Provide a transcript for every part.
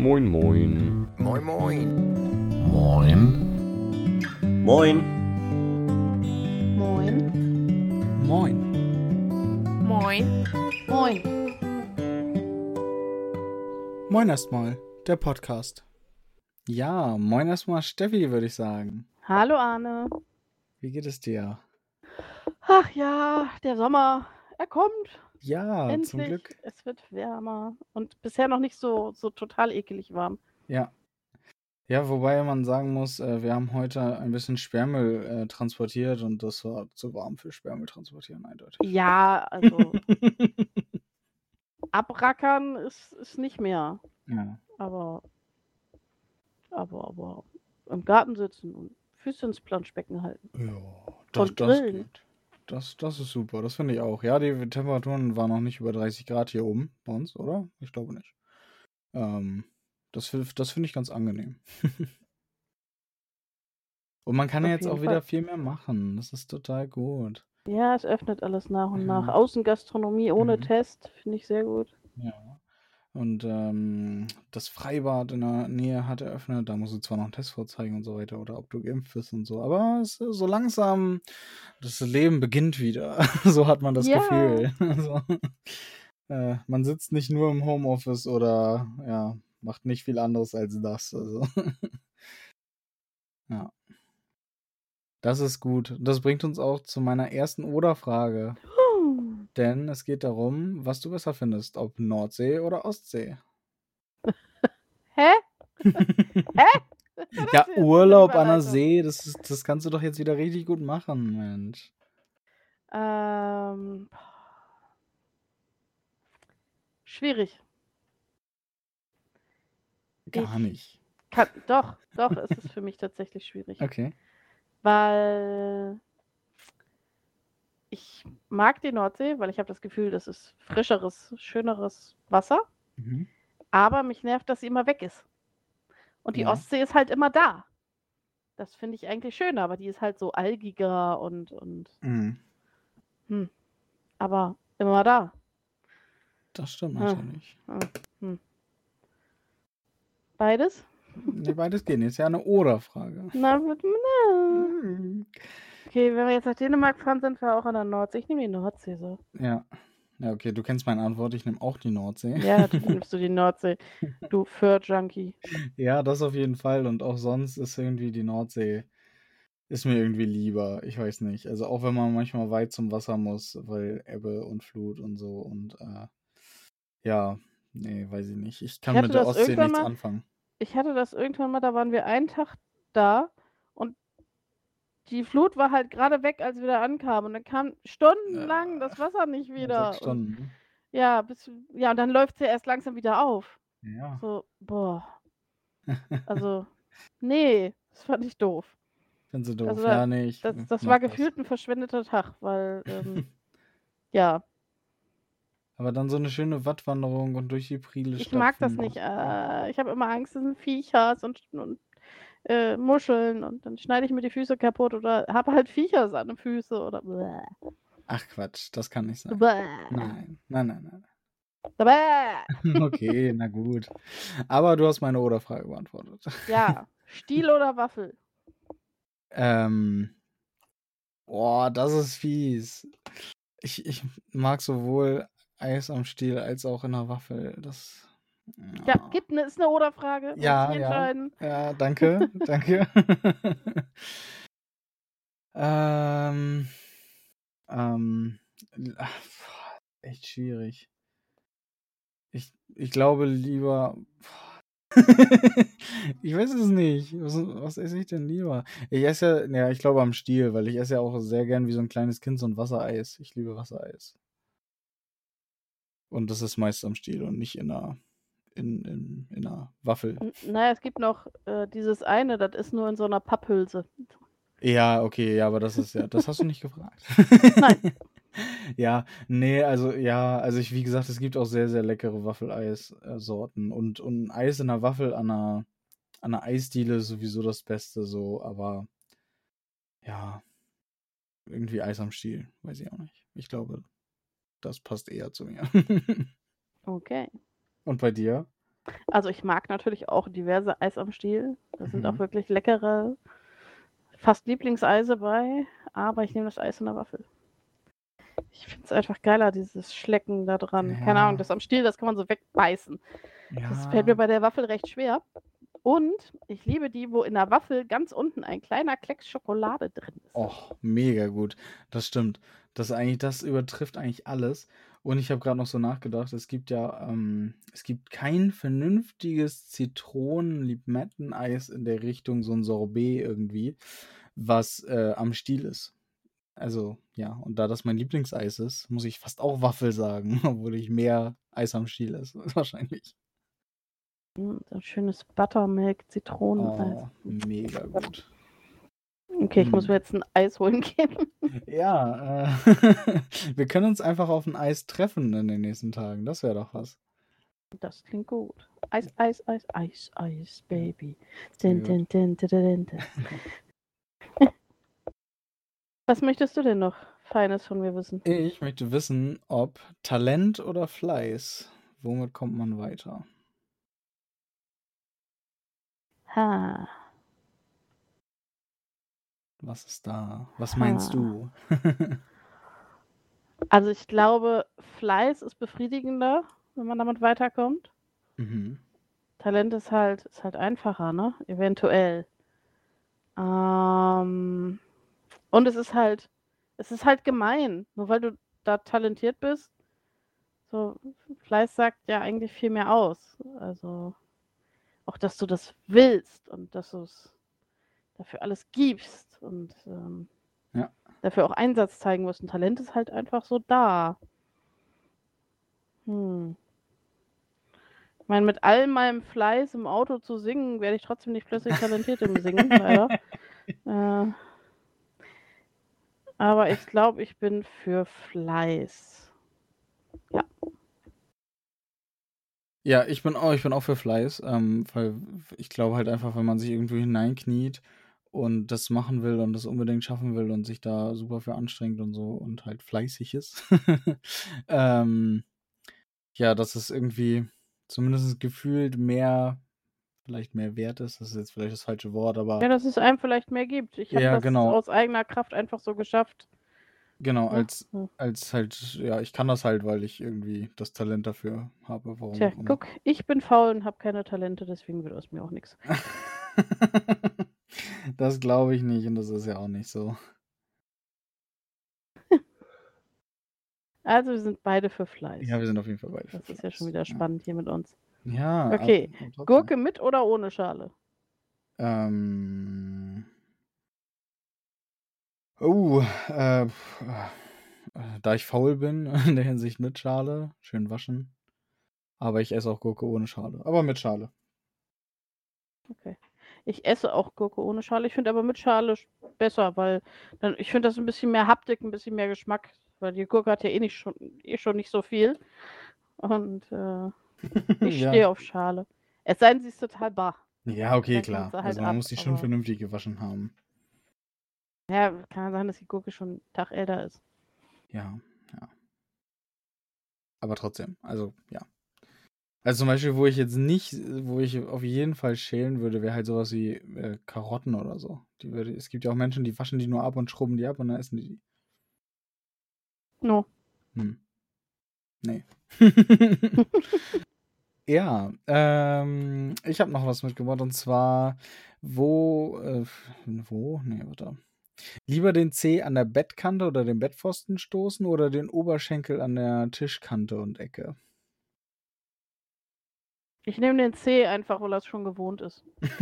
Moin, moin. Moin, moin. Moin. Moin. Moin. Moin. Moin. Moin. Moin erstmal, der Podcast. Ja, moin erstmal Steffi, würde ich sagen. Hallo Arne. Wie geht es dir? Ach ja, der Sommer, er kommt. Ja, Endlich. zum Glück. Es wird wärmer. Und bisher noch nicht so, so total ekelig warm. Ja. Ja, wobei man sagen muss, äh, wir haben heute ein bisschen Sperrmüll äh, transportiert und das war zu warm für Sperrmüll transportieren, eindeutig. Ja, also abrackern ist, ist nicht mehr. Ja. Aber, aber, aber im Garten sitzen und Füße ins Planschbecken halten. Ja, das, Und das grillen. geht. Das, das ist super, das finde ich auch. Ja, die Temperaturen waren noch nicht über 30 Grad hier oben bei uns, oder? Ich glaube nicht. Ähm, das das finde ich ganz angenehm. Und man kann ja Auf jetzt auch jeden wieder Fall. viel mehr machen. Das ist total gut. Ja, es öffnet alles nach und nach. Ja. Außengastronomie ohne Mhm. Test, finde ich sehr gut. Ja. Und ähm, das Freibad in der Nähe hat eröffnet. Da musst du zwar noch einen Test vorzeigen und so weiter oder ob du geimpft bist und so. Aber es, so langsam, das Leben beginnt wieder. so hat man das Ja. Gefühl. Also, äh, man sitzt nicht nur im Homeoffice oder ja, macht nicht viel anderes als das. Also. ja. Das ist gut. Das bringt uns auch zu meiner ersten Oder-Frage. Denn es geht darum, was du besser findest, ob Nordsee oder Ostsee. Hä? Ja, jetzt Urlaub an der See, das, ist, das kannst du doch jetzt wieder richtig gut machen, Mensch. Ähm, schwierig. Gar Ich- nicht. Kann, doch, doch, es ist für mich tatsächlich schwierig. Okay. Weil ich mag die Nordsee, weil ich habe das Gefühl, das ist frischeres, schöneres Wasser. Mhm. Aber mich nervt, dass sie immer weg ist. Und die Ja. Ostsee ist halt immer da. Das finde ich eigentlich schöner, aber die ist halt so algiger und, und Mhm. aber immer da. Das stimmt Ah. natürlich. Beides? Nee, beides gehen. Ist ja eine Oder-Frage. Na, na. Okay, wenn wir jetzt nach Dänemark fahren, sind wir auch an der Nordsee. Ich nehme die Nordsee so. Ja. Ja, okay, du kennst meine Antwort. Ich nehme auch die Nordsee. Ja, du nimmst du die Nordsee. Du Fur-Junkie. Ja, das auf jeden Fall. Und auch sonst ist irgendwie die Nordsee, ist mir irgendwie lieber. Ich weiß nicht. Also auch wenn man manchmal weit zum Wasser muss, weil Ebbe und Flut und so. Und äh, ja, nee, weiß ich nicht. Ich kann hatte mit der Ostsee nichts mal- anfangen. Ich hatte das irgendwann mal, da waren wir einen Tag da die Flut war halt gerade weg, als wir da ankamen. Und dann kam stundenlang das Wasser nicht Ja, wieder. Sechs Und, Stunden. ja, bis, ja, und dann läuft es ja erst langsam wieder auf. ne? Ja. So, boah. Also, nee, das fand ich doof. Findest du doof? Also ja, nee, ich Das, das war gefühlt ein verschwendeter Tag, weil, ähm, ja, Aber dann so eine schöne Wattwanderung und durch die Priele ich mag das nicht. Äh, ich habe immer Angst, es sind Viecher und, und äh, Muscheln und dann schneide ich mir die Füße kaputt oder habe halt Viecher an den Füßen oder bäh, Ach Quatsch, das kann nicht sein. bäh, Nein, nein, nein, nein. Okay, na gut. Aber du hast meine Oder-Frage beantwortet. Ja, Stiel oder Waffel? Ähm. Boah, das ist fies. Ich, ich mag sowohl Eis am Stiel als auch in der Waffel. Das. Ja, gibt ne, ist eine Oder-Frage. Ja, ja. Ja, danke, danke. ähm, ähm, ach, echt schwierig. Ich, ich glaube lieber. ich weiß es nicht. Was, was esse ich denn lieber? Ich esse ja, ja, ich glaube am Stiel, weil ich esse ja auch sehr gern wie so ein kleines Kind so ein Wassereis. Ich liebe Wassereis. Und das ist meist am Stiel und nicht in einer, in, in, in einer Waffel. Naja, es gibt noch äh, dieses eine, das ist nur in so einer Papphülse. Ja, okay, ja, aber das ist ja, das hast du nicht gefragt. Nein. Ja, nee, also ja, also ich, wie gesagt, es gibt auch sehr, sehr leckere Waffeleis-Sorten und, und ein Eis in einer Waffel an einer, an einer Eisdiele ist sowieso das Beste so, aber ja, irgendwie Eis am Stiel, weiß ich auch nicht. Ich glaube, das passt eher zu mir. Okay. Und bei dir? Also ich mag natürlich auch diverse Eis am Stiel. Da sind auch Mhm. wirklich leckere, fast Lieblingseise bei, aber ich nehme das Eis in der Waffel. Ich finde es einfach geiler, dieses Schlecken da dran. Keine Ja. Ahnung, das am Stiel, das kann man so wegbeißen. Das Ja. fällt mir bei der Waffel recht schwer. Und ich liebe die, wo in der Waffel ganz unten ein kleiner Klecks Schokolade drin ist. Och, mega gut. Das stimmt. Das eigentlich, das übertrifft eigentlich alles. Und ich habe gerade noch so nachgedacht, es gibt ja, ähm, es gibt kein vernünftiges Zitronen-Limetteneis in der Richtung, so ein Sorbet irgendwie, was äh, am Stiel ist. Also, ja, und da das mein Lieblingseis ist, muss ich fast auch Waffel sagen, obwohl ich mehr Eis am Stiel esse, wahrscheinlich. So ein schönes Buttermilk, Zitroneneis. Oh, mega gut. Okay, ich muss Mm. mir jetzt ein Eis holen gehen. Ja, äh, wir können uns einfach auf ein Eis treffen in den nächsten Tagen. Das wäre doch was. Das klingt gut. Eis, Eis, Eis, Eis, Eis, Baby. Din, din, din, din, din. Was möchtest du denn noch Feines von mir wissen? Ich möchte wissen, ob Talent oder Fleiß, womit kommt man weiter? Ha. Was ist da? Was meinst du? Also ich glaube, Fleiß ist befriedigender, wenn man damit weiterkommt. mhm. Talent ist halt, ist halt einfacher, ne? Eventuell. Ähm, und es ist halt, es ist halt gemein. Nur weil du da talentiert bist, so Fleiß sagt ja eigentlich viel mehr aus. Also auch, dass du das willst und dass du es dafür alles gibst und ähm, Ja. dafür auch Einsatz zeigen musst. Ein Talent ist halt einfach so da. Hm. Ich meine, mit all meinem Fleiß im Auto zu singen, werde ich trotzdem nicht plötzlich talentiert im Singen, leider. Äh, aber ich glaube, ich bin für Fleiß. Ja, ich bin auch, ich bin auch für Fleiß, ähm, weil ich glaube halt einfach, wenn man sich irgendwo hineinkniet und das machen will und das unbedingt schaffen will und sich da super für anstrengt und so und halt fleißig ist, ähm, ja, dass es irgendwie zumindest gefühlt mehr, vielleicht mehr wert ist. Das ist jetzt vielleicht das falsche Wort, aber Ja, dass es einem vielleicht mehr gibt. Ich habe Ja, das genau. aus eigener Kraft einfach so geschafft. genau, als, ja. als halt, ja, ich kann das halt, weil ich irgendwie das Talent dafür habe. Warum Tja, guck, ich bin faul und habe keine Talente, deswegen wird aus mir auch nichts. das glaube ich nicht und das ist ja auch nicht so. Also wir sind beide für Fleiß. Ja, wir sind auf jeden Fall beide. für das ist ja schon wieder spannend hier mit uns. Ja. ja Okay, trotzdem. Gurke mit oder ohne Schale? Ähm. Oh, äh, da ich faul bin, in der Hinsicht mit Schale, schön waschen. Aber ich esse auch Gurke ohne Schale. Aber mit Schale. Okay. Ich esse auch Gurke ohne Schale. Ich finde aber mit Schale sch- besser, weil dann, ich finde das ein bisschen mehr Haptik, ein bisschen mehr Geschmack. Weil die Gurke hat ja eh nicht schon, eh schon nicht so viel. Und äh, ich ja. stehe auf Schale. Es sei denn, sie ist total bar. ja, okay, Dann klar. halt also man ab, muss die schon vernünftig gewaschen haben. Ja, kann sein, dass die Gurke schon einen Tag älter ist. Ja, ja. Aber trotzdem, also ja. Also zum Beispiel, wo ich jetzt nicht, wo ich auf jeden Fall schälen würde, wäre halt sowas wie äh, Karotten oder so. Die würde, es gibt ja auch Menschen, die waschen die nur ab und schrubben die ab und dann essen die die. No. Hm. Nee. ja, ähm, ich habe noch was mitgebracht und zwar, wo, äh, wo? Nee, warte. Lieber den Zeh an der Bettkante oder den Bettpfosten stoßen oder den Oberschenkel an der Tischkante und Ecke? Ich nehme den C einfach, weil er es schon gewohnt ist.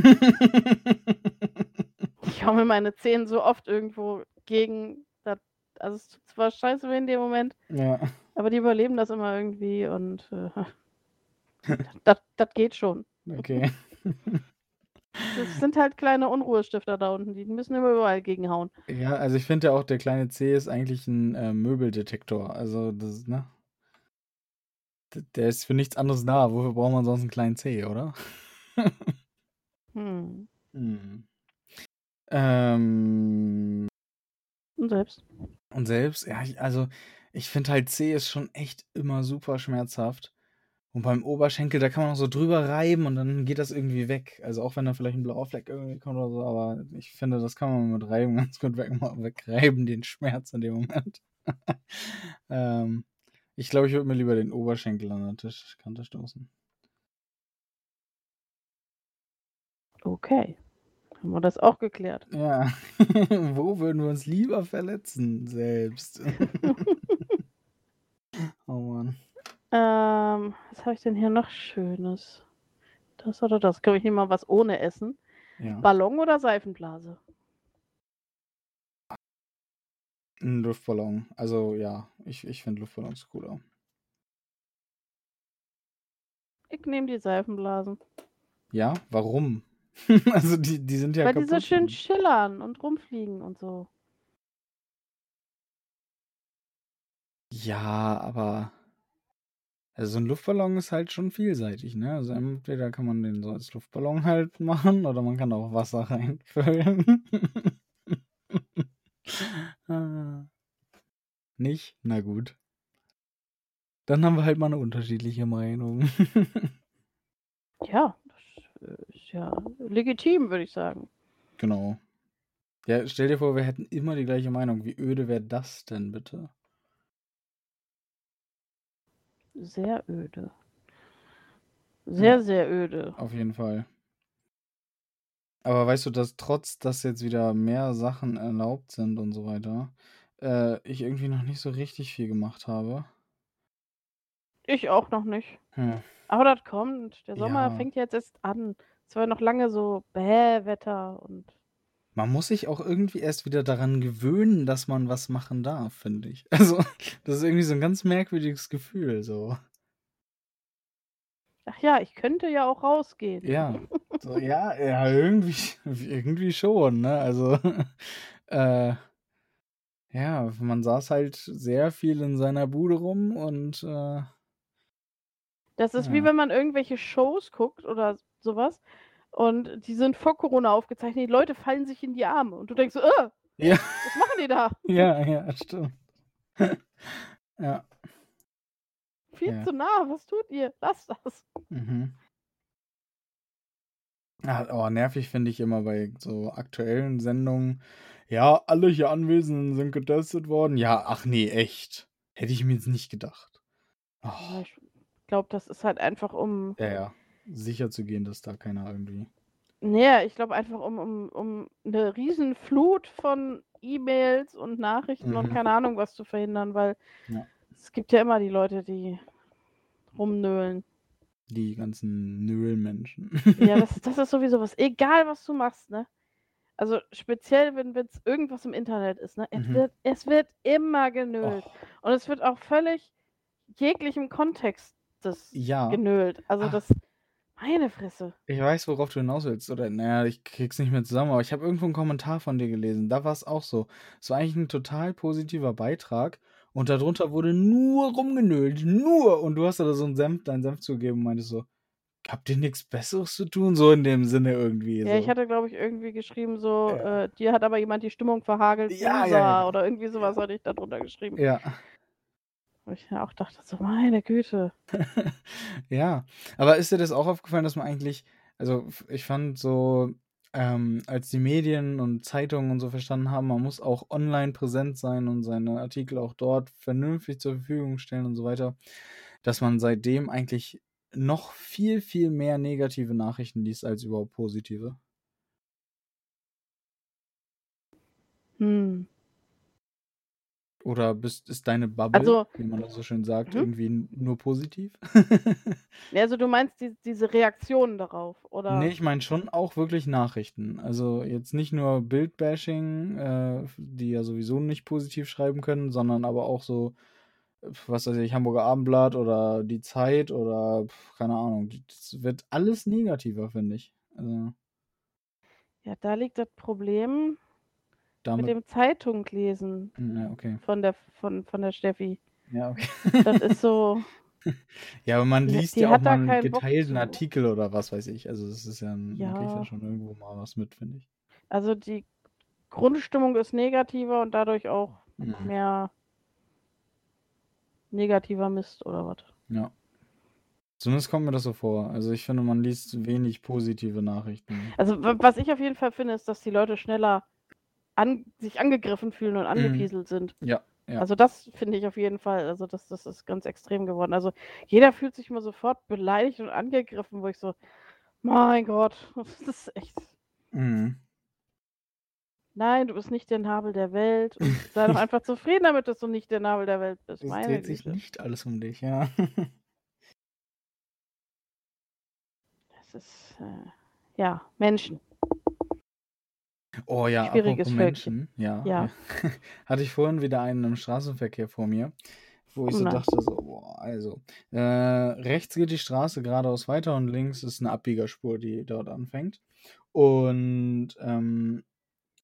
Ich hau mir meine Zehen so oft irgendwo gegen. Das, also es tut zwar scheiße weh in dem Moment, ja. aber die überleben das immer irgendwie und äh, das, das geht schon. Okay. Das sind halt kleine Unruhestifter da unten, die müssen immer überall gegenhauen. Ja, also ich finde ja auch, der kleine C ist eigentlich ein äh, Möbeldetektor. Also das, ne? Der ist für nichts anderes da. Wofür braucht man sonst einen kleinen C, oder? Hm. Hm. Ähm, Und selbst. und selbst, ja, ich, also ich finde halt C ist schon echt immer super schmerzhaft. Und beim Oberschenkel, da kann man auch so drüber reiben und dann geht das irgendwie weg. Also auch wenn da vielleicht ein blauer Fleck irgendwie kommt oder so, aber ich finde, das kann man mit Reiben ganz gut weg, wegreiben, den Schmerz in dem Moment. ähm, ich glaube, ich würde mir lieber den Oberschenkel an der Tischkante stoßen. Okay. Haben wir das auch geklärt? Ja. Wo würden wir uns lieber verletzen selbst? oh Mann. Ähm, was habe ich denn hier noch Schönes? Das oder das? Kann ich nicht mal was ohne Essen? Ja. Ballon oder Seifenblase? Ein Luftballon. Also ja, ich, ich finde Luftballons cooler. Ich nehme die Seifenblasen. Ja, warum? also die, die sind ja Weil die so kaputt. schön schillern und rumfliegen und so. Ja, aber also so ein Luftballon ist halt schon vielseitig, ne? Also entweder kann man den so als Luftballon halt machen oder man kann auch Wasser reinfüllen. Ah. Nicht? Na gut. Dann haben wir halt mal eine unterschiedliche Meinung. Ja, das äh, ist ja legitim, würde ich sagen. genau. Ja, stell dir vor, wir hätten immer die gleiche Meinung. Wie öde wäre das denn bitte? Sehr öde. Sehr, Ja. sehr öde. Auf jeden Fall. Aber weißt du, dass trotz, dass jetzt wieder mehr Sachen erlaubt sind und so weiter, äh, ich irgendwie noch nicht so richtig viel gemacht habe? Ich auch noch nicht. Hm. Aber das kommt. Der Sommer Ja. fängt jetzt erst an. Es war noch lange so Bäh-Wetter und Man muss sich auch irgendwie erst wieder daran gewöhnen, dass man was machen darf, finde ich. Also, das ist irgendwie so ein ganz merkwürdiges Gefühl, so. ach ja, ich könnte ja auch rausgehen. Ja, so, ja, ja, irgendwie, irgendwie schon, ne? Also, äh, ja, man saß halt sehr viel in seiner Bude rum und, äh, Das ist wie Ja. wenn man irgendwelche Shows guckt oder sowas und die sind vor Corona aufgezeichnet. Die Leute fallen sich in die Arme und du denkst so, äh, ja, was machen die da? ja, ja, stimmt. Ja, Viel Ja. zu nah. Was tut ihr? Lasst das. mhm. Ah, oh, nervig finde ich immer bei so aktuellen Sendungen. Ja, alle hier Anwesenden sind getestet worden. Ja, ach nee, echt. Hätte ich mir jetzt nicht gedacht. Oh, ich glaube, das ist halt einfach um. ja, ja. Sicher zu gehen, dass da keiner irgendwie. Nee, ich glaube einfach um, um, um eine riesen Flut von E-Mails und Nachrichten und Mhm. keine Ahnung was zu verhindern, weil Ja. es gibt ja immer die Leute, die rumnölen. Die ganzen Nöhlmenschen. Ja, das, das ist sowieso was. Egal, was du machst, ne? Also speziell, wenn es irgendwas im Internet ist, ne? Es, Mhm. wird, es wird immer genölt. Oh, Und es wird auch völlig jeglichem Kontext das ja, genölt. Also Ah. das, meine Fresse. ich weiß, worauf du hinaus willst. Oder, naja, ich krieg's nicht mehr zusammen, aber ich habe irgendwo einen Kommentar von dir gelesen. Da war es auch so. Es war eigentlich ein total positiver Beitrag. Und darunter wurde nur rumgenölt. Nur. Und du hast da so einen Senf, deinen Senf zugegeben und meintest so, habt ihr nichts Besseres zu tun? So in dem Sinne irgendwie. Ja, ich so. hatte, glaube ich, irgendwie geschrieben, so, Ja. äh, dir hat aber jemand die Stimmung verhagelt, Ja, ja, ja. oder irgendwie sowas hatte ich da drunter geschrieben. Ja. Wo ich ja auch dachte, so, meine Güte. Ja, aber ist dir das auch aufgefallen, dass man eigentlich, also ich fand so, ähm, als die Medien und Zeitungen und so verstanden haben, man muss auch online präsent sein und seine Artikel auch dort vernünftig zur Verfügung stellen und so weiter, dass man seitdem eigentlich noch viel, viel mehr negative Nachrichten liest als überhaupt positive. Hm. Oder bist, ist deine Bubble, Also- wie man das so schön sagt, Mhm. irgendwie nur positiv? Ja, Also du meinst die, diese Reaktionen darauf, oder? Nee, ich meine schon auch wirklich Nachrichten. Also jetzt nicht nur Bildbashing, äh, die ja sowieso nicht positiv schreiben können, sondern aber auch so, was weiß ich, Hamburger Abendblatt oder die Zeit oder keine Ahnung. Das wird alles negativer, finde ich. Also Ja, da liegt das Problem mit damit. dem Zeitunglesen Ja, okay. von der, von, von der Steffi. Ja, okay. Das ist so, Ja, aber man liest ja auch mal einen keinen Bock geteilten zu. Artikel oder was weiß ich. Also das ist ja, ein- man kriegt ja Ja. schon irgendwo mal was mit, finde ich. also die Grundstimmung ist negativer und dadurch auch Mhm. mehr negativer Mist oder was. Ja. Zumindest kommt mir das so vor. Also ich finde, man liest wenig positive Nachrichten. Also wa- was ich auf jeden Fall finde, ist, dass die Leute schneller an, sich angegriffen fühlen und angepieselt sind. Ja, ja. Also das finde ich auf jeden Fall. Also das, das ist ganz extrem geworden. Also jeder fühlt sich mal sofort beleidigt und angegriffen, wo ich so, mein Gott, das ist echt. Mhm. Nein, du bist nicht der Nabel der Welt. Und sei doch einfach zufrieden damit, dass du nicht der Nabel der Welt bist. Es Meine dreht sich nicht alles um dich, ja. Das ist, äh, ja, Menschen. Oh ja, Schwieriges. Menschen. Ja. Ja. Hatte ich vorhin wieder einen im Straßenverkehr vor mir, wo ich Oh so nein. dachte, so, boah, also, äh, rechts geht die Straße geradeaus weiter und links ist eine Abbiegerspur, die dort anfängt. Und ähm,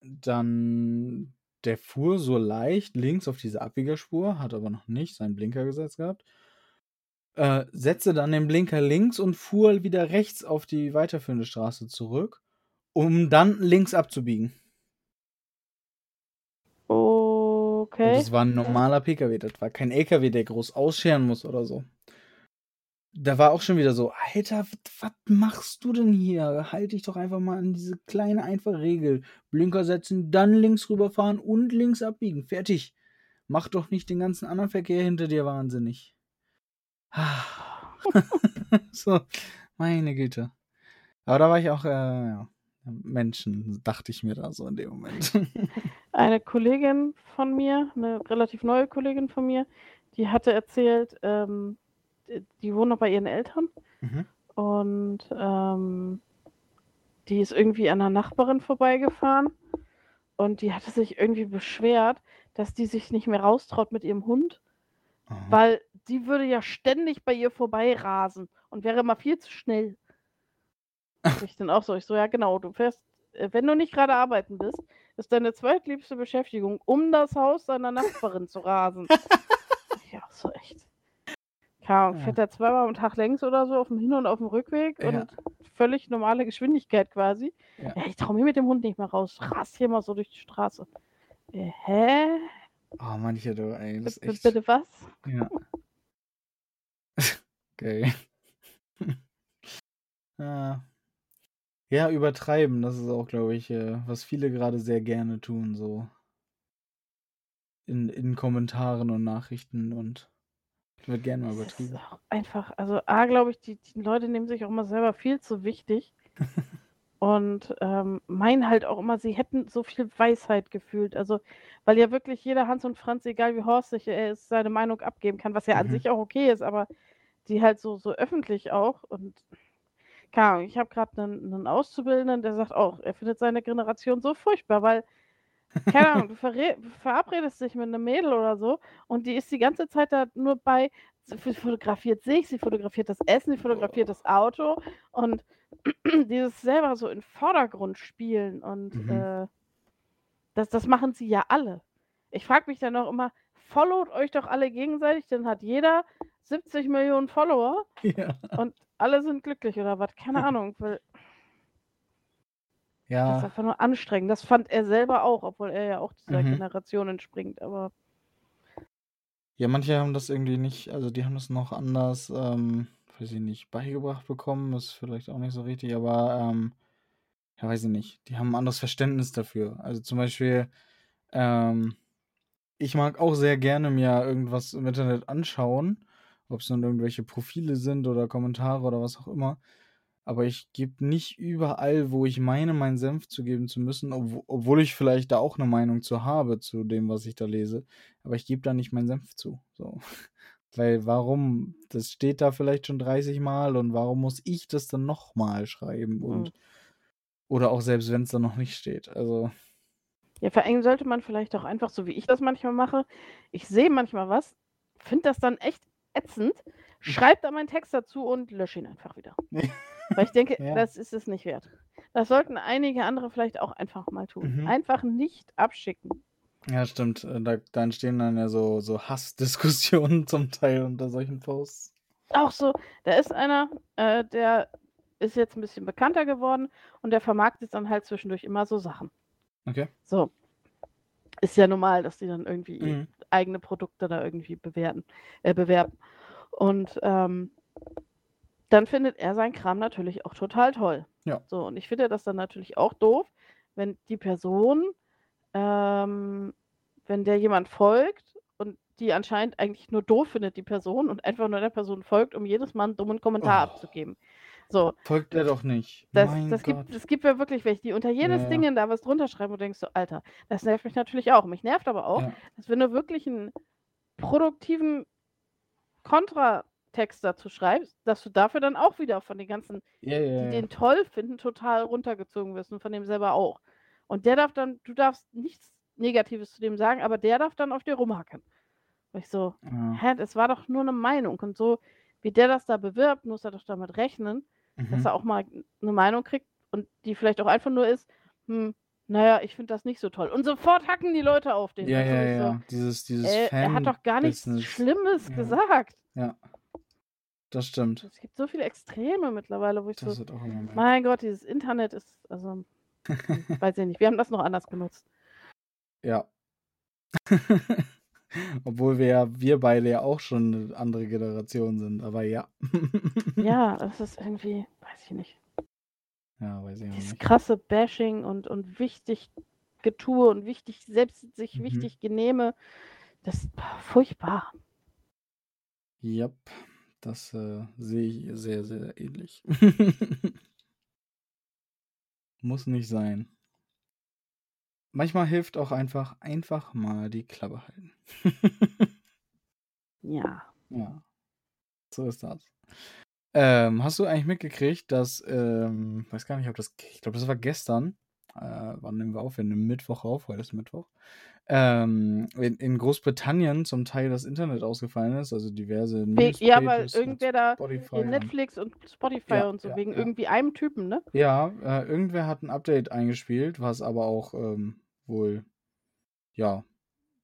dann, der fuhr so leicht links auf diese Abbiegerspur, hat aber noch nicht seinen Blinker gesetzt gehabt. Äh, setzte dann den Blinker links und fuhr wieder rechts auf die weiterführende Straße zurück, um dann links abzubiegen. Und Okay. das war ein normaler PKW, das war kein LKW, der groß ausscheren muss oder so. Da war auch schon wieder so, Alter, was machst du denn hier? Halt dich doch einfach mal an diese kleine, einfache Regel. Blinker setzen, dann links rüberfahren und links abbiegen. Fertig. Mach doch nicht den ganzen anderen Verkehr hinter dir wahnsinnig. Ah. so, meine Güte. Aber da war ich auch, äh, ja, Menschen, dachte ich mir da so in dem Moment. Eine Kollegin von mir, eine relativ neue Kollegin von mir, die hatte erzählt, ähm, die- die wohnt noch bei ihren Eltern mhm. und ähm, die ist irgendwie an einer Nachbarin vorbeigefahren und die hatte sich irgendwie beschwert, dass die sich nicht mehr raustraut mit ihrem Hund, Aha. weil die würde ja ständig bei ihr vorbeirasen und wäre immer viel zu schnell. Ich dann auch so, ich so, ja genau, du fährst, äh, wenn du nicht gerade arbeiten bist, ist deine zweitliebste Beschäftigung, um das Haus deiner Nachbarin zu rasen. ja, so echt. Ahnung, Ja. fährt er zweimal am Tag längs oder so auf dem Hin- und auf dem Rückweg Ja. und völlig normale Geschwindigkeit quasi. Ja. Ja, ich traue mir mit dem Hund nicht mehr raus. Rast hier mal so durch die Straße. Äh, hä? Oh, manche, du, ey, das ist B- echt. Bitte was? Ja. Okay. ah. Ja, übertreiben, das ist auch, glaube ich, äh, was viele gerade sehr gerne tun, so. In, in Kommentaren und Nachrichten und wird gerne mal Das ist übertrieben. auch einfach, also A, glaube ich, die, die Leute nehmen sich auch immer selber viel zu wichtig und ähm, meinen halt auch immer, sie hätten so viel Weisheit gefühlt. Also, weil ja wirklich jeder Hans und Franz, egal wie horstig er ist, seine Meinung abgeben kann, was ja an Mhm. sich auch okay ist, aber die halt so, so öffentlich auch und keine Ahnung, ich habe gerade einen, einen Auszubildenden, der sagt auch, er findet seine Generation so furchtbar, weil, keine Ahnung, du verabredest dich mit einem Mädel oder so und die ist die ganze Zeit da nur bei, sie fotografiert sich, sie fotografiert das Essen, sie fotografiert das Auto und dieses selber so in Vordergrund spielen und Mhm. äh, das, das machen sie ja alle. Ich frage mich dann auch immer, followt euch doch alle gegenseitig, dann hat jeder 70 Millionen Follower Ja. und alle sind glücklich oder was? Keine Ahnung, weil das ist Ja, einfach nur anstrengend. Das fand er selber auch, obwohl er ja auch dieser Mhm. Generation entspringt, aber ja, manche haben das irgendwie nicht, also die haben das noch anders, ähm, weiß ich nicht, beigebracht bekommen, ist vielleicht auch nicht so richtig, aber, ähm, ja, weiß ich nicht, die haben ein anderes Verständnis dafür. Also zum Beispiel, ähm, ich mag auch sehr gerne mir irgendwas im Internet anschauen, ob es nun irgendwelche Profile sind oder Kommentare oder was auch immer. Aber ich gebe nicht überall, wo ich meine, meinen Senf zu geben zu müssen, obwo obwohl ich vielleicht da auch eine Meinung zu habe, zu dem, was ich da lese. Aber ich gebe da nicht meinen Senf zu. So. Weil warum? Das steht da vielleicht schon 30 Mal und warum muss ich das dann nochmal schreiben? Und Mhm. oder auch selbst wenn es da noch nicht steht. Also, ja, vor allem sollte man vielleicht auch einfach, so wie ich das manchmal mache, ich sehe manchmal was, finde das dann echt ätzend, schreibe da meinen Text dazu und lösche ihn einfach wieder. Weil ich denke, Ja. das ist es nicht wert. Das sollten einige andere vielleicht auch einfach mal tun. Mhm. Einfach nicht abschicken. ja, stimmt. Äh, Da, da entstehen dann ja so, so Hassdiskussionen zum Teil unter solchen Posts. Auch so, da ist einer, äh, der ist jetzt ein bisschen bekannter geworden und der vermarktet dann halt zwischendurch immer so Sachen. Okay. So. Ist ja normal, dass die dann irgendwie Mhm. eigene Produkte da irgendwie bewerten, äh, bewerben. Und ähm, dann findet er seinen Kram natürlich auch total toll. Ja. So, und ich finde das dann natürlich auch doof, wenn die Person, ähm, wenn der jemand folgt und die anscheinend eigentlich nur doof findet, die Person, und einfach nur der Person folgt, um jedes Mal einen dummen Kommentar Oh. abzugeben. So, Folgt er doch nicht. das, mein das, Gott. gibt, das gibt ja wirklich welche, die unter jedes Ja. Ding da was drunter schreiben und denkst so, Alter, das nervt mich natürlich auch. Mich nervt aber auch, Ja. dass wenn du wirklich einen produktiven Kontratext dazu schreibst, dass du dafür dann auch wieder von den ganzen, Ja, die den toll finden, total runtergezogen wirst und von dem selber auch. Und der darf dann, du darfst nichts Negatives zu dem sagen, aber der darf dann auf dir rumhacken. Und ich so, hä, das war doch nur eine Meinung. Und so, wie der das da bewirbt, muss er doch damit rechnen, dass Mhm. er auch mal eine Meinung kriegt und die vielleicht auch einfach nur ist, hm, naja, ich finde das nicht so toll. Und sofort hacken die Leute auf den. Ja, du, ja, ich so, ja. Dieses, dieses äh, er hat doch gar nichts Fan-Business. Schlimmes Ja. gesagt. Ja. Das stimmt. Es gibt so viele Extreme mittlerweile, wo ich Das so, mein Gott, dieses Internet ist, also, hm, weiß ich nicht, wir haben das noch anders genutzt. Ja. Obwohl wir ja, wir beide ja auch schon eine andere Generation sind, aber ja. Ja, das ist irgendwie, weiß ich nicht. Ja, weiß ich Dieses nicht. krasse Bashing und, und wichtig Getue und wichtig, selbst sich Mhm. wichtig genehme, das ist furchtbar. Yep, das äh, sehe ich sehr, sehr ähnlich. Muss nicht sein. Manchmal hilft auch einfach, einfach mal die Klappe halten. Ja. Ja, so ist das. Ähm, hast du eigentlich mitgekriegt, dass, ähm, weiß gar nicht, ob das, ich glaube, das war gestern, äh, wann nehmen wir auf? Wir nehmen Mittwoch auf, heute ist Mittwoch, ähm, in, in Großbritannien zum Teil das Internet ausgefallen ist, also diverse We ja, weil irgendwer da Spotify Netflix und Spotify Ja, und so, ja, wegen ja. irgendwie einem Typen, ne? Ja, äh, irgendwer hat ein Update eingespielt, was aber auch ähm, wohl, ja,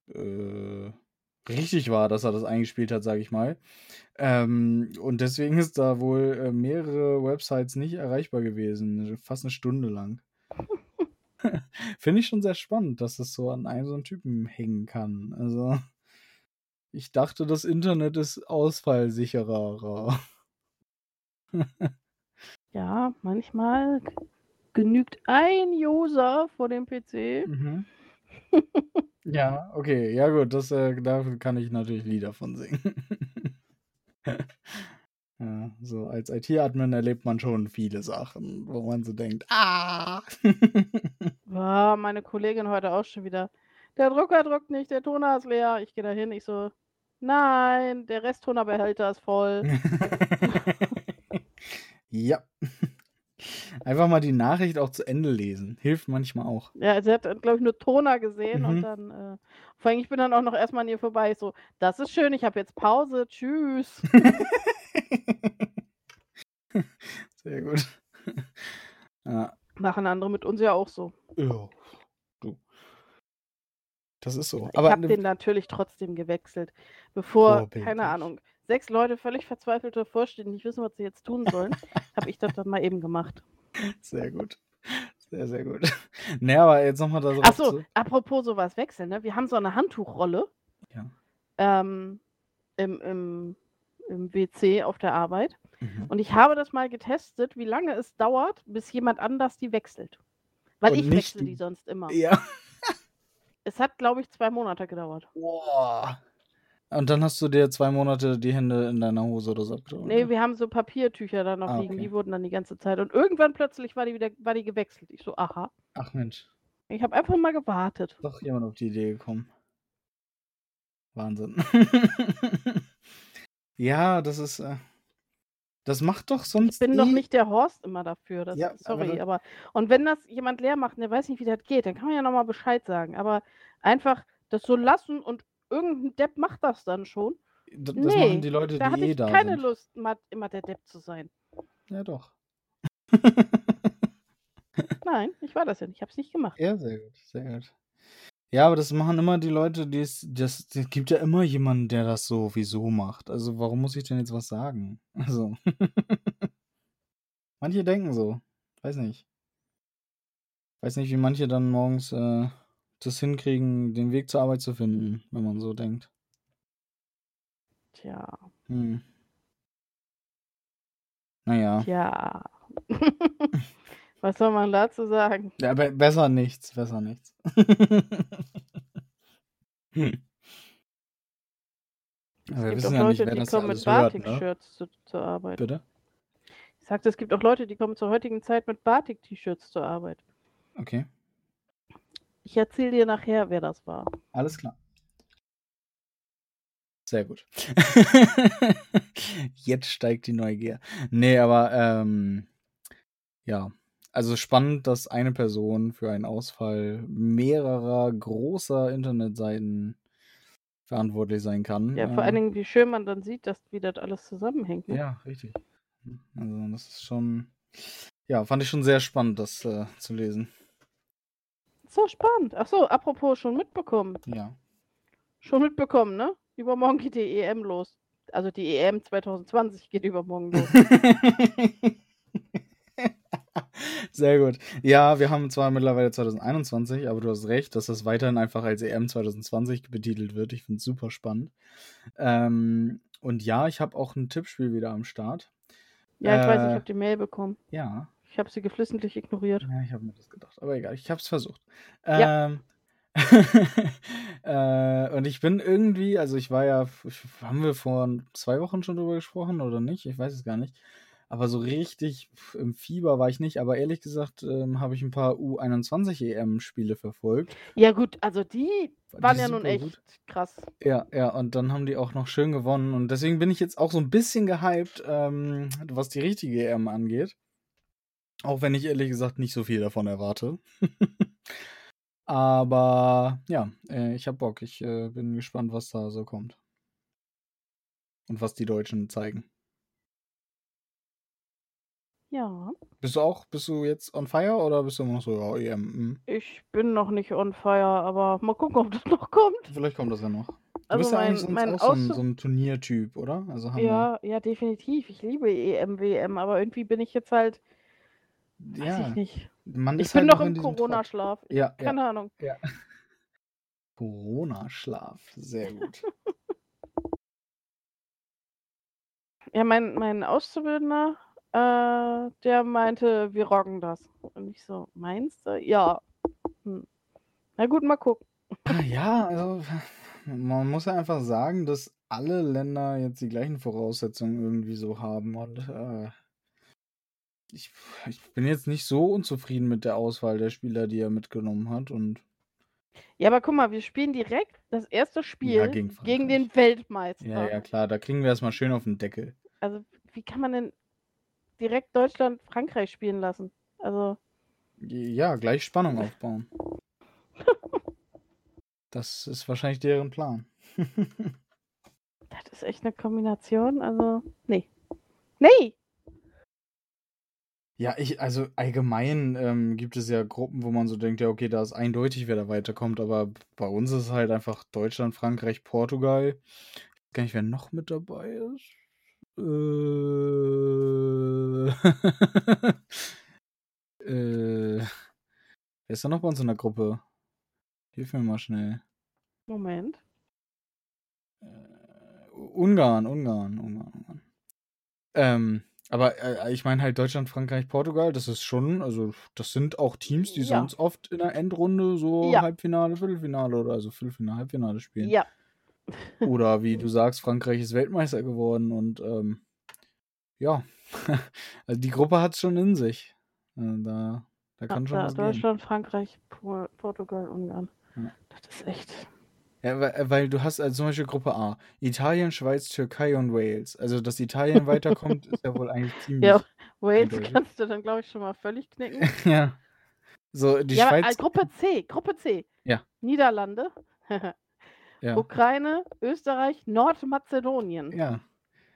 äh, richtig war, dass er das eingespielt hat, sage ich mal. Ähm, und deswegen ist da wohl äh, mehrere Websites nicht erreichbar gewesen, fast eine Stunde lang. Finde ich schon sehr spannend, dass das so an einem so einen Typen hängen kann. Also, ich dachte, das Internet ist ausfallsicherer. Ja, manchmal genügt ein User vor dem PC. Mhm. Ja, okay, ja gut, das, äh, dafür kann ich natürlich Lieder von singen. ja, so als IT-Admin erlebt man schon viele Sachen, wo man so denkt, ah! War meine Kollegin heute auch schon wieder. Der Drucker druckt nicht, der Toner ist leer. Ich gehe da hin, ich so, nein, der Resttonerbehälter ist voll. ja. Einfach mal die Nachricht auch zu Ende lesen. Hilft manchmal auch. Ja, sie hat, glaube ich, nur Toner gesehen Mhm. und dann, äh, vor allem, ich bin dann auch noch erstmal an ihr vorbei. Ich so, das ist schön, ich habe jetzt Pause, tschüss. Sehr gut. ja. Machen andere mit uns ja auch so. ja. Du. Das ist so. Ich habe ne- den natürlich trotzdem gewechselt, bevor, Vorbildlich. keine Ahnung, sechs Leute völlig verzweifelt davor stehen, nicht wissen, was sie jetzt tun sollen, habe ich das dann mal eben gemacht. Sehr gut. Sehr, sehr gut. Ne, aber jetzt nochmal darauf Achso, zu. apropos sowas wechseln, ne? Wir haben so eine Handtuchrolle Ja. ähm, im, im, im WC auf der Arbeit. Mhm. Und ich habe das mal getestet, wie lange es dauert, bis jemand anders die wechselt. Weil Und ich wechsle die sonst immer. Ja. Es hat, glaube ich, zwei Monate gedauert. Boah. Und dann hast du dir zwei Monate die Hände in deiner Hose oder so abgetragen. Nee, wir haben so Papiertücher da noch Ah, liegen, okay. die wurden dann die ganze Zeit. Und irgendwann plötzlich war die wieder war die gewechselt. Ich so, aha. Ach Mensch, Ich habe einfach mal gewartet. doch jemand auf die Idee gekommen. Wahnsinn. ja, das ist. Äh, das macht doch sonst. Ich bin doch eh- nicht der Horst immer dafür. Das, Ja, aber sorry, das- aber, Und wenn das jemand leer macht und der weiß nicht, wie das geht, dann kann man ja nochmal Bescheid sagen. Aber einfach das so lassen und irgendein Depp macht das dann schon. D- Das nee, machen die Leute, da die hatte eh ich da keine sind. Lust, immer der Depp zu sein. Ja, doch. Nein, ich war das ja nicht. Ich habe es nicht gemacht. Ja, sehr gut, sehr gut. Ja, aber das machen immer die Leute, die es, das, es gibt ja immer jemanden, der das sowieso macht. Also warum muss ich denn jetzt was sagen? Also. manche denken so. Weiß nicht. Weiß nicht, wie manche dann morgens äh, das hinkriegen, den Weg zur Arbeit zu finden, wenn man so denkt. Tja. Hm. Naja. Tja. Was soll man dazu sagen? Ja, be besser nichts, besser nichts. hm. Es Aber wir gibt auch ja nicht, Leute, wer die kommen mit hört, ne? Batik-Shirts zu, zur Arbeit. Bitte? Ich sagte, es gibt auch Leute, die kommen zur heutigen Zeit mit Batik-T-Shirts zur Arbeit. Okay, Ich erzähle dir nachher, wer das war. alles klar. Sehr gut. Jetzt steigt die Neugier. Nee, aber ähm, ja. Also spannend, dass eine Person für einen Ausfall mehrerer großer Internetseiten verantwortlich sein kann. Ja, vor Äh, allen Dingen, wie schön man dann sieht, dass wie das alles zusammenhängt. Ne? Ja, richtig. Also das ist schon, ja, fand ich schon sehr spannend, das äh, zu lesen. So spannend. Ach so, apropos schon mitbekommen. Ja. Schon mitbekommen, ne? Übermorgen geht die EM los. Also die EM 2020 geht übermorgen los. Sehr gut. Ja, wir haben zwar mittlerweile 2021, aber du hast recht, dass das weiterhin einfach als EM 2020 betitelt wird. Ich finde es super spannend. Ähm, und ja, ich habe auch ein Tippspiel wieder am Start. Ja, ich weiß, ich Äh, habe die Mail bekommen. Ja, Ich habe sie geflissentlich ignoriert. Ja, ich habe mir das gedacht. Aber egal, ich habe es versucht. Ja. Ähm, äh, und ich bin irgendwie, also ich war ja, haben wir vor zwei Wochen schon drüber gesprochen oder nicht? Ich weiß es gar nicht. Aber so richtig im Fieber war ich nicht. Aber ehrlich gesagt ähm, habe ich ein paar U21-EM-Spiele verfolgt. Ja, gut, also die waren ja nun echt gut. krass. Ja, ja, und dann haben die auch noch schön gewonnen. Und deswegen bin ich jetzt auch so ein bisschen gehypt, ähm, was die richtige EM angeht. Auch wenn ich ehrlich gesagt nicht so viel davon erwarte. Aber ja, äh, ich hab Bock. Ich äh, bin gespannt, was da so kommt. Und was die Deutschen zeigen. Ja, Bist du auch, bist du jetzt on fire oder bist du immer noch so, ja, EM? hm. ich bin noch nicht on fire, aber mal gucken, ob das noch kommt. Vielleicht kommt das ja noch. Du Also bist ja mein, eigentlich sonst mein auch so ein, so ein Turniertyp, oder? Also Ja, ja, definitiv. Ich liebe EM, WM, aber irgendwie bin ich jetzt halt, weiß ja, ich nicht. man Ich bin halt noch im. Corona-Schlaf. Ja, ja, Keine Ahnung. ja. Corona-Schlaf, sehr gut. Ja, mein, mein Auszubildender, äh, der meinte, wir rocken das. Und ich so, meinst du? Ja. Hm. Na gut, mal gucken. Ah, Ja, also man muss ja einfach sagen, dass alle Länder jetzt die gleichen Voraussetzungen irgendwie so haben und äh, ich, ich bin jetzt nicht so unzufrieden mit der Auswahl der Spieler, die er mitgenommen hat und Ja, aber guck mal, wir spielen direkt das erste Spiel gegen gegen, Frankreich. den Weltmeister. ja, ja klar, da kriegen wir erstmal schön auf den Deckel. Also, wie kann man denn direkt Deutschland, Frankreich spielen lassen? Also, Ja, gleich Spannung aufbauen. Das ist wahrscheinlich deren Plan. das ist echt eine Kombination. Also, nee. Nee! Ja, ich, also allgemein ähm, gibt es ja Gruppen, wo man so denkt, ja, okay, da ist eindeutig, wer da weiterkommt, aber bei uns ist es halt einfach Deutschland, Frankreich, Portugal. Ich weiß gar nicht, wer noch mit dabei ist. Äh, äh, wer ist da noch bei uns in der Gruppe? Hilf mir mal schnell. Moment. Äh, Ungarn, Ungarn, Ungarn, Ungarn. Ähm, aber äh, ich meine halt Deutschland, Frankreich, Portugal, das ist schon, also das sind auch Teams, die Ja. sonst oft in der Endrunde so Ja. Halbfinale, Viertelfinale oder also Viertelfinale, Halbfinale spielen. Ja. Oder wie du sagst, Frankreich ist Weltmeister geworden und ähm, ja, also die Gruppe hat es schon in sich. Äh, da, da kann schon da, was gehen. Deutschland, Frankreich, Pol Portugal, Ungarn. Ja. Das ist echt. Ja, weil, äh, weil du hast also zum Beispiel Gruppe A, Italien, Schweiz, Türkei und Wales. Also, dass Italien weiterkommt, ist ja wohl eigentlich ziemlich. Ja, Wales kannst du dann, glaube ich, schon mal völlig knicken. ja. So, die ja, aber, Schweiz. äh, Gruppe C, Gruppe C. Ja. Niederlande, ja. Ukraine, Österreich, Nordmazedonien. ja.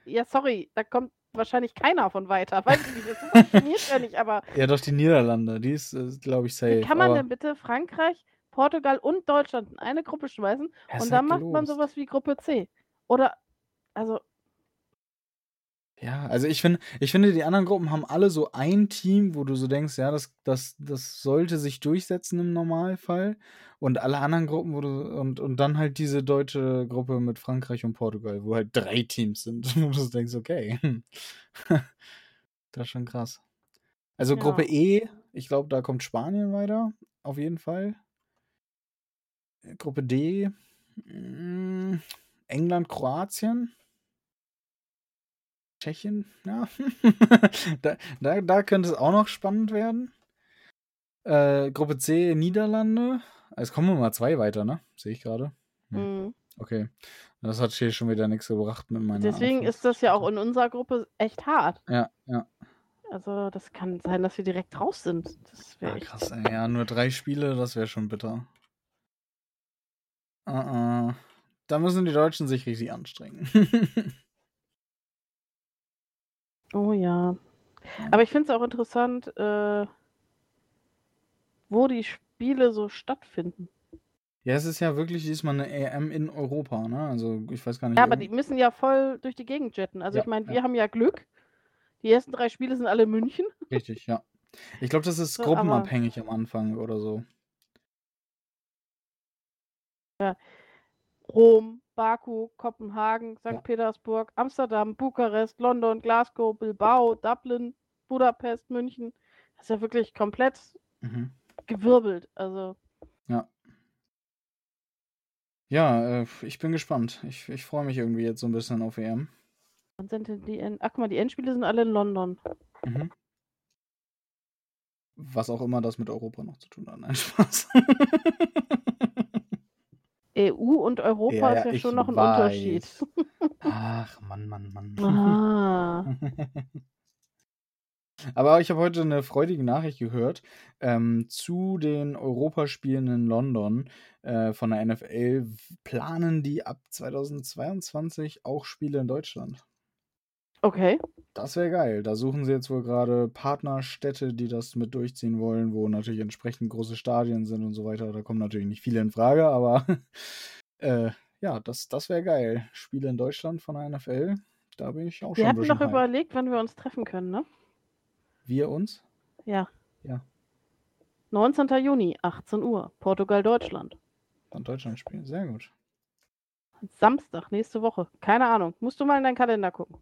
Ja, sorry, da kommt wahrscheinlich keiner von weiter. Weiß ich nicht, das funktioniert ja nicht, aber Ja, doch die Niederlande, die ist, glaube ich, safe. wie kann man aber, denn bitte Frankreich, Portugal und Deutschland in eine Gruppe schmeißen ist und dann macht man gelost. sowas wie Gruppe C? Oder, also, Ja, also ich finde, ich finde, die anderen Gruppen haben alle so ein Team, wo du so denkst, ja, das, das, das sollte sich durchsetzen im Normalfall. Und alle anderen Gruppen, wo du, und, und dann halt diese deutsche Gruppe mit Frankreich und Portugal, wo halt drei Teams sind, wo du so denkst, okay. Das ist schon krass. Also Ja. Gruppe E, ich glaube, da kommt Spanien weiter, auf jeden Fall. Gruppe D, mh, England, Kroatien. Tschechien, ja. da, da, da könnte es auch noch spannend werden. Äh, Gruppe C, Niederlande. Es kommen nur mal zwei weiter, ne? Sehe ich gerade. Mhm. Okay. Das hat hier schon wieder nichts gebracht mit meiner Deswegen ist das ja auch in unserer Gruppe echt hart. Ja, ja. Also das kann sein, dass wir direkt raus sind. Das wäre Ah, krass, ey. Ja, nur drei Spiele, das wäre schon bitter. Uh -uh. Da müssen die Deutschen sich richtig anstrengen. Oh ja. Aber ich finde es auch interessant, äh, wo die Spiele so stattfinden. ja, es ist ja wirklich diesmal eine EM in Europa, ne? Also ich weiß gar nicht. Ja, aber die müssen ja voll durch die Gegend jetten. Also Ja, ich meine, ja. wir haben ja Glück. Die ersten drei Spiele sind alle in München. Richtig, ja. Ich glaube, das ist So, aber- gruppenabhängig am Anfang oder so. Rom, Baku, Kopenhagen, St. Ja. Petersburg, Amsterdam, Bukarest, London, Glasgow, Bilbao, Dublin, Budapest, München. Das ist ja wirklich komplett Mhm. gewirbelt. Also Ja, äh, ich bin gespannt. Ich, ich freue mich irgendwie jetzt so ein bisschen auf EM. wann sind denn die End Ach guck mal, die Endspiele sind alle in London. Mhm. Was auch immer das mit Europa noch zu tun hat. Nein, Spaß. EU und Europa Ja, ja, ist ja schon noch ein weiß. Unterschied. Ach, Mann, Mann, Mann. Ah. Aber ich habe heute eine freudige Nachricht gehört ähm, zu den Europaspielen in London äh, von der NFL. Planen die ab 2022 auch Spiele in Deutschland? Okay. Das wäre geil. Da suchen sie jetzt wohl gerade Partnerstädte, die das mit durchziehen wollen, wo natürlich entsprechend große Stadien sind und so weiter. Da kommen natürlich nicht viele in Frage, aber äh, ja, das, das wäre geil. Spiele in Deutschland von der NFL, da bin ich auch Wir schon ein hatten doch überlegt, wann wir uns treffen können, ne? Wir uns? Ja. Ja. 19. Juni, 18 Uhr, Portugal, Deutschland. Von Deutschland spielen. Sehr gut. Samstag, nächste Woche. Keine Ahnung. Musst du mal in deinen Kalender gucken.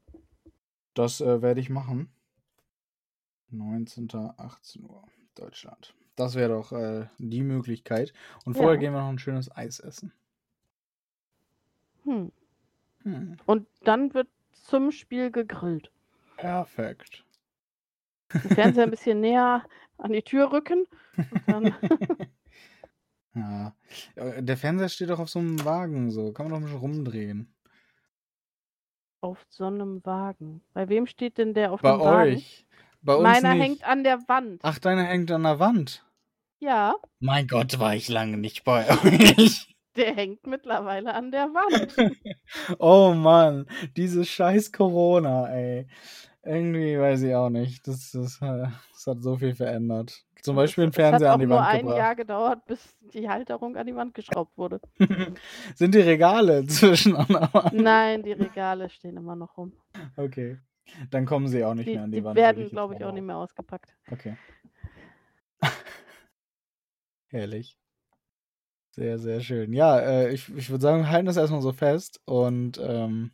Das äh, werde ich machen. 19. 18 Uhr, Deutschland. Das wäre doch äh, die Möglichkeit. Und vorher Ja. gehen wir noch ein schönes Eis essen. Hm. Hm. Und dann wird zum Spiel gegrillt. Perfekt. Den Fernseher ein bisschen näher an die Tür rücken. Ja. Äh, Der Fernseher steht doch auf so einem Wagen, so. Kann man doch ein bisschen rumdrehen. Auf so einem Wagen. Bei wem steht denn der auf Bei dem Wagen? euch. Bei uns Meiner nicht. hängt an der Wand. Ach, deiner hängt an der Wand. Ja, Mein Gott, war ich lange nicht bei euch. der hängt mittlerweile an der Wand. oh Mann, dieses scheiß Corona, ey. Irgendwie weiß ich auch nicht. Das, das, äh, das hat so viel verändert. Zum Beispiel ein Es Fernseher hat an die auch nur Wand ein gebracht. Jahr gedauert, bis die Halterung an die Wand geschraubt wurde. Sind die Regale zwischen an der Wand? Nein, die Regale stehen immer noch rum. Okay. Dann kommen sie auch nicht Die, mehr an die, die Wand. würde werden, glaube ich, auch nicht mehr ausgepackt. Okay. Herrlich. Sehr, sehr schön. Ja, äh, ich, ich würde sagen, wir halten das erstmal so fest und ähm,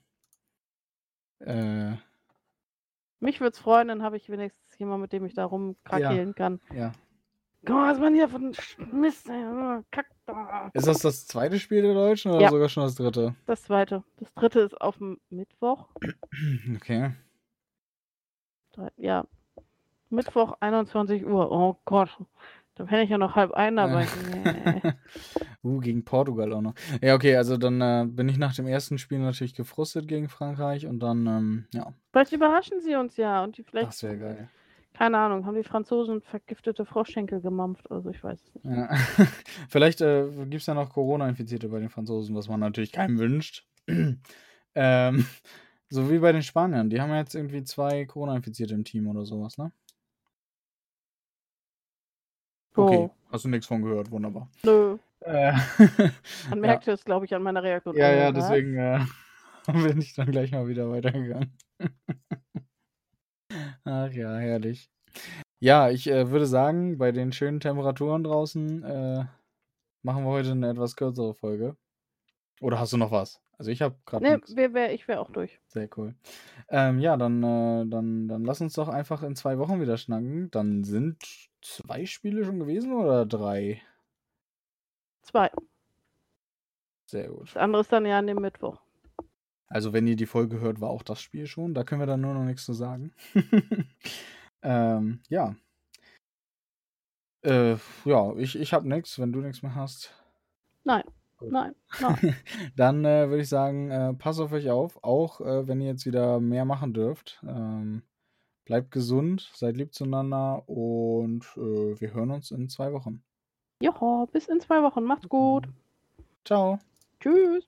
äh, Mich würde es freuen, dann habe ich wenigstens jemanden, mit dem ich da rumkrakeln kann. ja. Guck mal, was man hier von Mist, Kack da. Ist das das zweite Spiel der Deutschen oder Ja. sogar schon das dritte? Das zweite. Das dritte ist auf dem Mittwoch. Okay. Ja. Mittwoch, 21 Uhr. Oh Gott. Da penne ich ja noch halb ein. Nee. uh, gegen Portugal auch noch. Ja, okay, also dann äh, bin ich nach dem ersten Spiel natürlich gefrustet gegen Frankreich und dann, ähm, ja, Vielleicht überraschen sie uns ja und die vielleicht, das wäre geil. keine Ahnung, haben die Franzosen vergiftete Froschschenkel gemampft. Also ich weiß es nicht. Ja. Vielleicht äh, gibt es ja noch Corona-Infizierte bei den Franzosen, was man natürlich keinem wünscht. ähm, so wie bei den Spaniern. Die haben ja jetzt irgendwie zwei Corona-Infizierte im Team oder sowas, ne? Okay, hast du nichts von gehört, wunderbar. nö. Äh, Man merkte es, glaube ich, an meiner Reaktion. ja, Oh, ja, deswegen äh, bin ich dann gleich mal wieder weitergegangen. Ach ja, herrlich. Ja, ich äh, würde sagen, bei den schönen Temperaturen draußen äh, machen wir heute eine etwas kürzere Folge. Oder hast du noch was? Also ich habe gerade Ne, nichts. wär, wär, ich wäre auch durch. Sehr cool. Ähm, ja, dann, äh, dann, dann lass uns doch einfach in zwei Wochen wieder schnacken. Dann sind zwei Spiele schon gewesen oder drei? Zwei. Sehr gut. Das andere ist dann ja an dem Mittwoch. Also wenn ihr die Folge hört, war auch das Spiel schon. Da können wir dann nur noch nichts zu sagen. ähm, ja. Äh, ja, ich, ich habe nichts, wenn du nichts mehr hast. Nein. Nein, nein. Dann äh, würde ich sagen, äh, passt auf euch auf, auch äh, wenn ihr jetzt wieder mehr machen dürft. Ähm, bleibt gesund, seid lieb zueinander und äh, wir hören uns in zwei Wochen. Joho, bis in zwei Wochen. Macht's gut. Ciao. Tschüss.